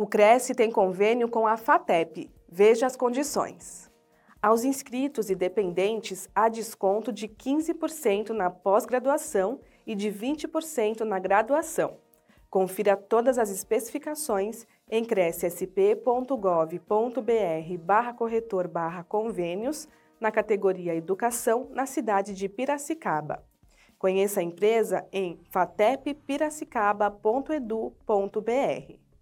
O Cresce tem convênio com a FATEP. Veja as condições. Aos inscritos e dependentes, há desconto de 15% na pós-graduação e de 20% na graduação. Confira todas as especificações em crescsp.gov.br barra corretor barra convênios na categoria Educação na cidade de Piracicaba. Conheça a empresa em fateppiracicaba.edu.br.